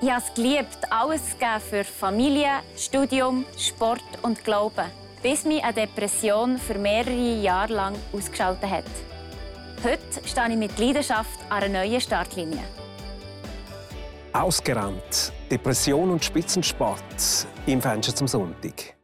Ich habe es geliebt, alles zu geben für Familie, Studium, Sport und Glauben, bis mich eine Depression für mehrere Jahre lang ausgeschaltet hat. Heute stehe ich mit Leidenschaft an einer neuen Startlinie. Ausgerannt. Depression und Spitzensport im Fenster zum Sonntag.